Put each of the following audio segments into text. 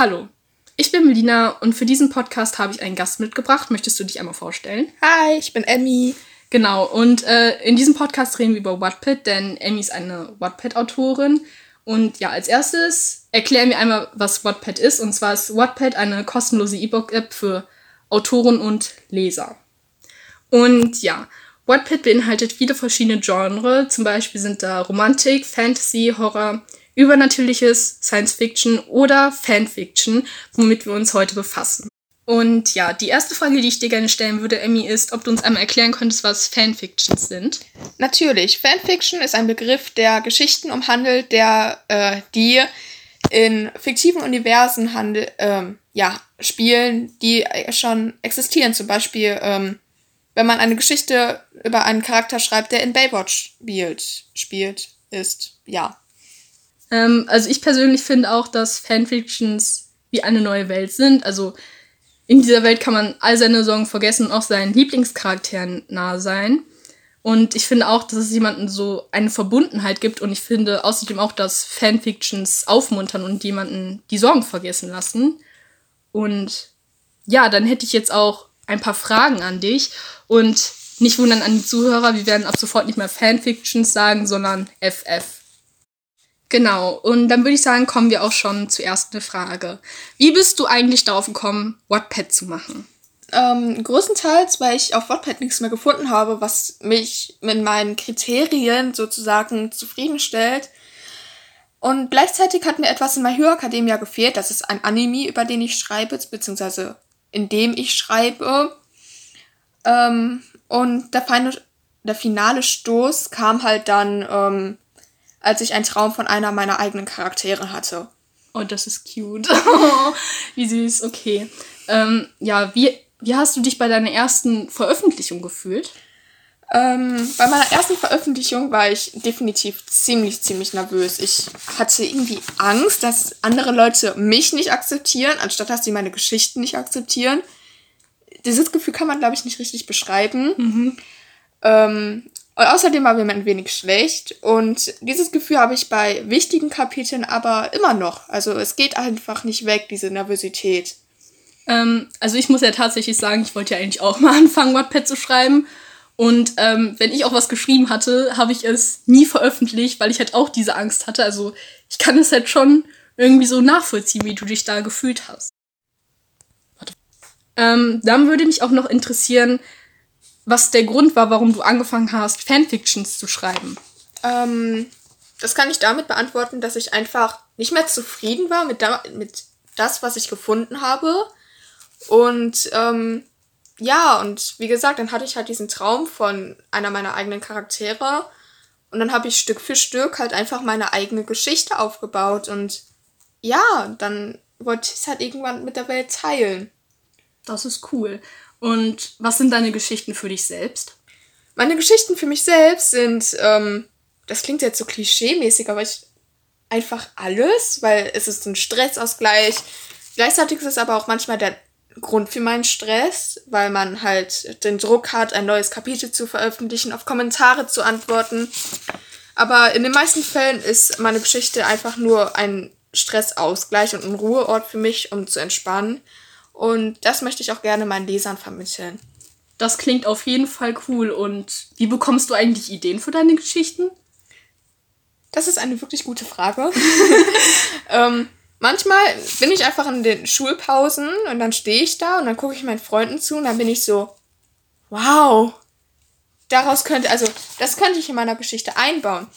Hallo, ich bin Melina und für diesen Podcast habe ich einen Gast mitgebracht. Möchtest du dich einmal vorstellen? Hi, ich bin Emmy. Genau, und äh, in diesem Podcast reden wir über Wattpad, denn Emmy ist eine Wattpad-Autorin. Und ja, als erstes erklären wir einmal, was Wattpad ist. Und zwar ist Wattpad eine kostenlose E-Book-App für Autoren und Leser. Und ja, Wattpad beinhaltet viele verschiedene Genres. Zum Beispiel sind da Romantik, Fantasy, Horror, Übernatürliches, Science Fiction oder Fanfiction, womit wir uns heute befassen. Und ja, die erste Frage, die ich dir gerne stellen würde, Emmy, ist, ob du uns einmal erklären könntest, was Fanfictions sind. Natürlich. Fanfiction ist ein Begriff, der Geschichten umhandelt, der äh, die in fiktiven Universen handel, ähm, ja, spielen, die schon existieren. Zum Beispiel, ähm, wenn man eine Geschichte über einen Charakter schreibt, der in Baywatch spielt, spielt ist, ja. Ähm, also ich persönlich finde auch, dass Fanfictions wie eine neue Welt sind. Also in dieser Welt kann man all seine Sorgen vergessen und auch seinen Lieblingscharakteren nahe sein. Und ich finde auch, dass es jemanden so eine Verbundenheit gibt. Und ich finde außerdem auch, dass Fanfictions aufmuntern und jemanden die Sorgen vergessen lassen. Und ja, dann hätte ich jetzt auch ein paar Fragen an dich. Und nicht wundern an die Zuhörer, wir werden ab sofort nicht mehr Fanfictions sagen, sondern FF. Genau, und dann würde ich sagen, kommen wir auch schon zur ersten Frage. Wie bist du eigentlich darauf gekommen, Wattpad zu machen? Ähm, größtenteils, weil ich auf Wattpad nichts mehr gefunden habe, was mich mit meinen Kriterien sozusagen zufriedenstellt. Und gleichzeitig hat mir etwas in My Hero Academia gefehlt. Das ist ein Anime, über den ich schreibe, beziehungsweise in dem ich schreibe. Ähm, und der, feine, der finale Stoß kam halt dann ähm, als ich einen Traum von einer meiner eigenen Charaktere hatte. Oh, das ist cute. wie süß, okay. Ähm, ja, wie, wie hast du dich bei deiner ersten Veröffentlichung gefühlt? Ähm, bei meiner ersten Veröffentlichung war ich definitiv ziemlich, ziemlich nervös. Ich hatte irgendwie Angst, dass andere Leute mich nicht akzeptieren, anstatt dass sie meine Geschichten nicht akzeptieren. Dieses Gefühl kann man, glaube ich, nicht richtig beschreiben. Mhm. Ähm, und außerdem war mir ein wenig schlecht. Und dieses Gefühl habe ich bei wichtigen Kapiteln aber immer noch. Also es geht einfach nicht weg, diese Nervosität. Ähm, also ich muss ja tatsächlich sagen, ich wollte ja eigentlich auch mal anfangen, Wattpad zu schreiben. Und ähm, wenn ich auch was geschrieben hatte, habe ich es nie veröffentlicht, weil ich halt auch diese Angst hatte. Also ich kann es halt schon irgendwie so nachvollziehen, wie du dich da gefühlt hast. Ähm, dann würde mich auch noch interessieren, was der Grund war, warum du angefangen hast, Fanfictions zu schreiben. Ähm, das kann ich damit beantworten, dass ich einfach nicht mehr zufrieden war mit, da, mit das, was ich gefunden habe. Und ähm, ja, und wie gesagt, dann hatte ich halt diesen Traum von einer meiner eigenen Charaktere. Und dann habe ich Stück für Stück halt einfach meine eigene Geschichte aufgebaut. Und ja, dann wollte ich es halt irgendwann mit der Welt teilen. Das ist cool. Und was sind deine Geschichten für dich selbst? Meine Geschichten für mich selbst sind, ähm, das klingt jetzt so klischee-mäßig, aber ich einfach alles, weil es ist ein Stressausgleich. Gleichzeitig ist es aber auch manchmal der Grund für meinen Stress, weil man halt den Druck hat, ein neues Kapitel zu veröffentlichen, auf Kommentare zu antworten. Aber in den meisten Fällen ist meine Geschichte einfach nur ein Stressausgleich und ein Ruheort für mich, um zu entspannen. Und das möchte ich auch gerne meinen Lesern vermitteln. Das klingt auf jeden Fall cool. Und wie bekommst du eigentlich Ideen für deine Geschichten? Das ist eine wirklich gute Frage. ähm, manchmal bin ich einfach in den Schulpausen und dann stehe ich da und dann gucke ich meinen Freunden zu und dann bin ich so, wow, daraus könnte, also das könnte ich in meiner Geschichte einbauen.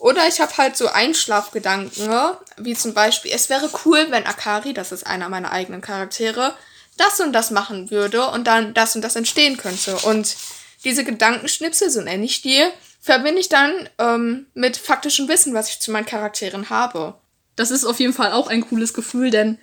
Oder ich habe halt so Einschlafgedanken, ne? wie zum Beispiel, es wäre cool, wenn Akari, das ist einer meiner eigenen Charaktere, das und das machen würde und dann das und das entstehen könnte. Und diese Gedankenschnipsel, so nenne ich die, verbinde ich dann ähm, mit faktischem Wissen, was ich zu meinen Charakteren habe. Das ist auf jeden Fall auch ein cooles Gefühl, denn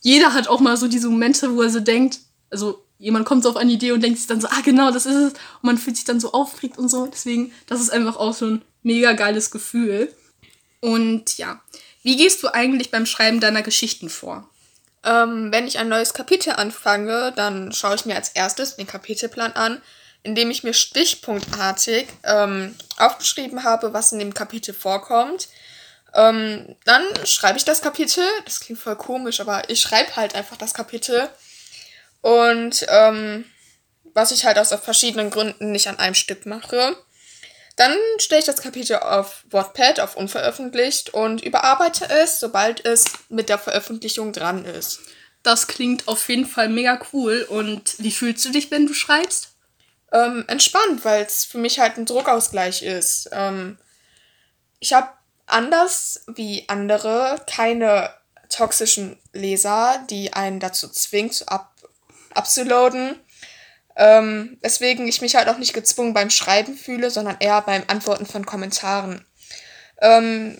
jeder hat auch mal so diese Momente, wo er so denkt, also jemand kommt so auf eine Idee und denkt sich dann so, ah genau, das ist es. Und man fühlt sich dann so aufgeregt und so. Deswegen, das ist einfach auch so ein mega geiles Gefühl. Und ja, wie gehst du eigentlich beim Schreiben deiner Geschichten vor? Ähm, wenn ich ein neues Kapitel anfange, dann schaue ich mir als erstes den Kapitelplan an, indem ich mir stichpunktartig ähm, aufgeschrieben habe, was in dem Kapitel vorkommt. Ähm, dann schreibe ich das Kapitel. Das klingt voll komisch, aber ich schreibe halt einfach das Kapitel. Und ähm, was ich halt aus verschiedenen Gründen nicht an einem Stück mache. Dann stelle ich das Kapitel auf Wordpad, auf unveröffentlicht und überarbeite es, sobald es mit der Veröffentlichung dran ist. Das klingt auf jeden Fall mega cool. Und wie fühlst du dich, wenn du schreibst? Ähm, entspannt, weil es für mich halt ein Druckausgleich ist. Ähm, ich habe anders wie andere keine toxischen Leser, die einen dazu zwingt, ab, abzuladen. Ähm, weswegen ich mich halt auch nicht gezwungen beim Schreiben fühle, sondern eher beim Antworten von Kommentaren. Ähm,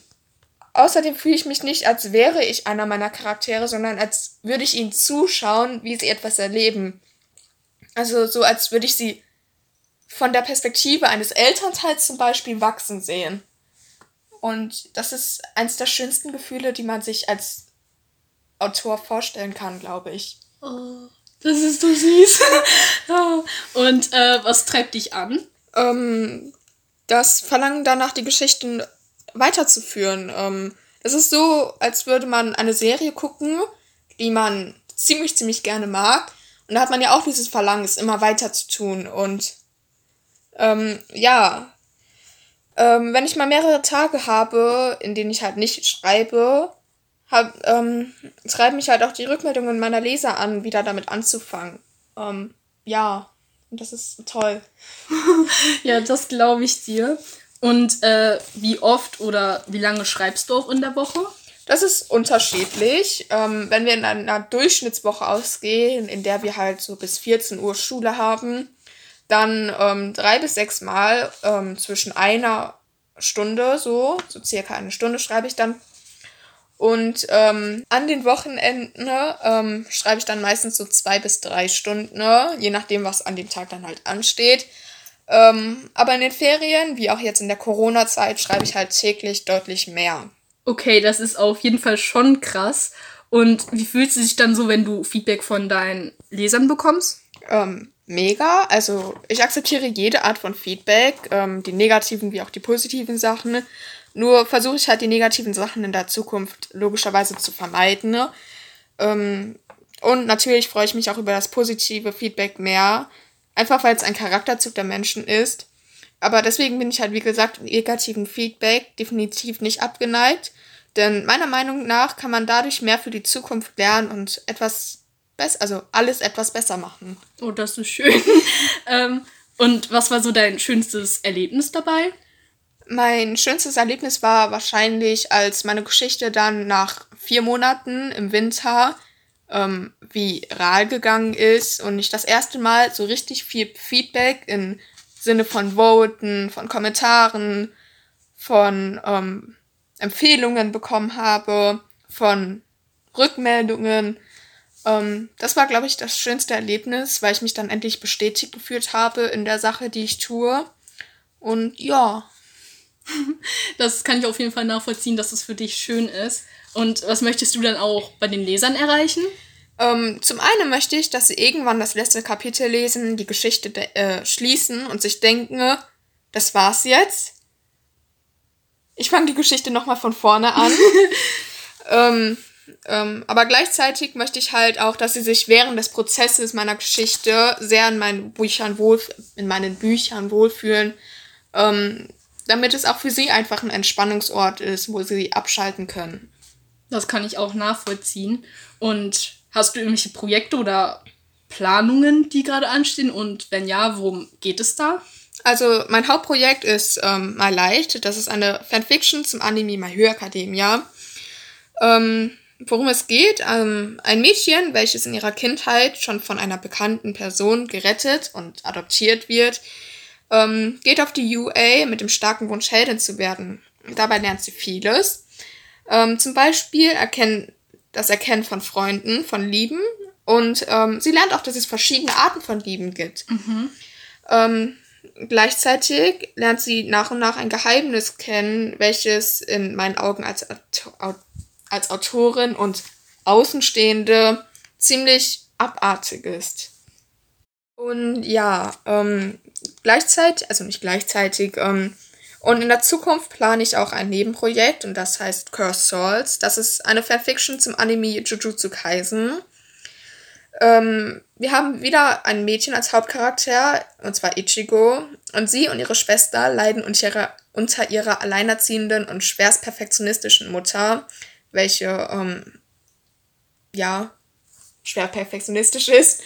außerdem fühle ich mich nicht, als wäre ich einer meiner Charaktere, sondern als würde ich ihnen zuschauen, wie sie etwas erleben. Also so, als würde ich sie von der Perspektive eines Elternteils zum Beispiel wachsen sehen. Und das ist eines der schönsten Gefühle, die man sich als Autor vorstellen kann, glaube ich. Oh, das ist so süß. Und äh, was treibt dich an? Ähm, das Verlangen danach, die Geschichten weiterzuführen. Ähm, es ist so, als würde man eine Serie gucken, die man ziemlich, ziemlich gerne mag. Und da hat man ja auch dieses Verlangen, es immer weiter zu tun. Und ähm, ja, ähm, wenn ich mal mehrere Tage habe, in denen ich halt nicht schreibe, hab, ähm, treiben mich halt auch die Rückmeldungen meiner Leser an, wieder damit anzufangen. Ähm, ja, und das ist toll. ja, das glaube ich dir. Und äh, wie oft oder wie lange schreibst du auch in der Woche? Das ist unterschiedlich. Ähm, wenn wir in einer Durchschnittswoche ausgehen, in der wir halt so bis 14 Uhr Schule haben, dann ähm, drei bis sechs Mal ähm, zwischen einer Stunde, so, so circa eine Stunde schreibe ich dann. Und ähm, an den Wochenenden ähm, schreibe ich dann meistens so zwei bis drei Stunden, ne? je nachdem, was an dem Tag dann halt ansteht. Ähm, aber in den Ferien, wie auch jetzt in der Corona-Zeit, schreibe ich halt täglich deutlich mehr. Okay, das ist auf jeden Fall schon krass. Und wie fühlst du dich dann so, wenn du Feedback von deinen Lesern bekommst? Ähm, mega. Also ich akzeptiere jede Art von Feedback, ähm, die negativen wie auch die positiven Sachen. Nur versuche ich halt die negativen Sachen in der Zukunft logischerweise zu vermeiden. Ne? Ähm, und natürlich freue ich mich auch über das positive Feedback mehr. Einfach weil es ein Charakterzug der Menschen ist. Aber deswegen bin ich halt, wie gesagt, negativen Feedback definitiv nicht abgeneigt. Denn meiner Meinung nach kann man dadurch mehr für die Zukunft lernen und etwas besser, also alles etwas besser machen. Oh, das ist schön. ähm, und was war so dein schönstes Erlebnis dabei? Mein schönstes Erlebnis war wahrscheinlich, als meine Geschichte dann nach vier Monaten im Winter ähm, viral gegangen ist und ich das erste Mal so richtig viel Feedback im Sinne von Voten, von Kommentaren, von ähm, Empfehlungen bekommen habe, von Rückmeldungen ähm, das war, glaube ich, das schönste Erlebnis, weil ich mich dann endlich bestätigt gefühlt habe in der Sache, die ich tue. Und ja. Das kann ich auf jeden Fall nachvollziehen, dass es für dich schön ist. Und was möchtest du dann auch bei den Lesern erreichen? Ähm, zum einen möchte ich, dass sie irgendwann das letzte Kapitel lesen, die Geschichte äh, schließen und sich denken, das war's jetzt. Ich fange die Geschichte nochmal von vorne an. ähm, ähm, aber gleichzeitig möchte ich halt auch, dass sie sich während des Prozesses meiner Geschichte sehr in meinen Büchern, wohl, in meinen Büchern wohlfühlen, ähm, damit es auch für sie einfach ein Entspannungsort ist, wo sie abschalten können. Das kann ich auch nachvollziehen. Und hast du irgendwelche Projekte oder Planungen, die gerade anstehen? Und wenn ja, worum geht es da? Also mein Hauptprojekt ist ähm, My Light. Das ist eine Fanfiction zum Anime My Hero Academia. Ähm, worum es geht. Ähm, ein Mädchen, welches in ihrer Kindheit schon von einer bekannten Person gerettet und adoptiert wird, ähm, geht auf die UA mit dem starken Wunsch, Heldin zu werden. Dabei lernt sie vieles. Ähm, zum Beispiel erkennen, das Erkennen von Freunden, von Lieben. Und ähm, sie lernt auch, dass es verschiedene Arten von Lieben gibt. Mhm. Ähm, gleichzeitig lernt sie nach und nach ein Geheimnis kennen, welches in meinen Augen als als Autorin und Außenstehende ziemlich abartig ist. Und ja, ähm, gleichzeitig, also nicht gleichzeitig, ähm, Und in der Zukunft plane ich auch ein Nebenprojekt und das heißt Curse Souls. Das ist eine Fanfiction zum Anime Jujutsu Kaisen. Ähm, wir haben wieder ein Mädchen als Hauptcharakter, und zwar Ichigo. Und sie und ihre Schwester leiden unter ihrer, unter ihrer alleinerziehenden und schwerst perfektionistischen Mutter, welche, ähm, ja, schwer perfektionistisch ist.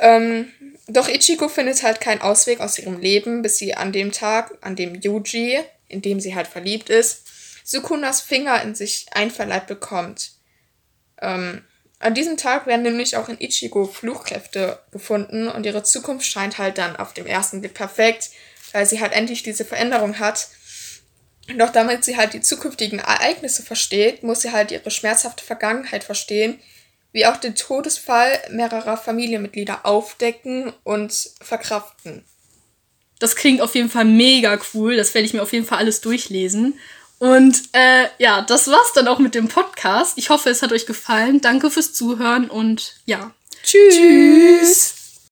Ähm, doch Ichigo findet halt keinen Ausweg aus ihrem Leben, bis sie an dem Tag, an dem Yuji, in dem sie halt verliebt ist, Sukunas Finger in sich einverleibt bekommt. Ähm, an diesem Tag werden nämlich auch in Ichigo Fluchkräfte gefunden und ihre Zukunft scheint halt dann auf dem ersten Blick perfekt, weil sie halt endlich diese Veränderung hat. Doch damit sie halt die zukünftigen Ereignisse versteht, muss sie halt ihre schmerzhafte Vergangenheit verstehen, wie auch den Todesfall mehrerer Familienmitglieder aufdecken und verkraften. Das klingt auf jeden Fall mega cool. Das werde ich mir auf jeden Fall alles durchlesen. Und äh, ja, das war's dann auch mit dem Podcast. Ich hoffe, es hat euch gefallen. Danke fürs Zuhören und ja. Tschüss. Tschüss.